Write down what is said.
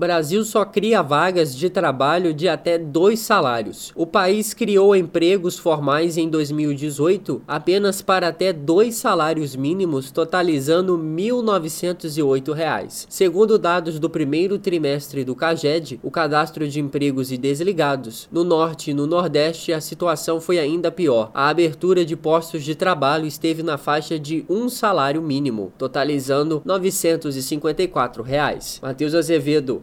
Brasil só cria vagas de trabalho de até dois salários. O país criou empregos formais em 2018 apenas para até dois salários mínimos, totalizando R$ 1.908. Segundo dados do primeiro trimestre do CAGED, o Cadastro de Empregos e Desligados, no Norte e no Nordeste a situação foi ainda pior. A abertura de postos de trabalho esteve na faixa de um salário mínimo, totalizando 954 reais. Matheus Azevedo,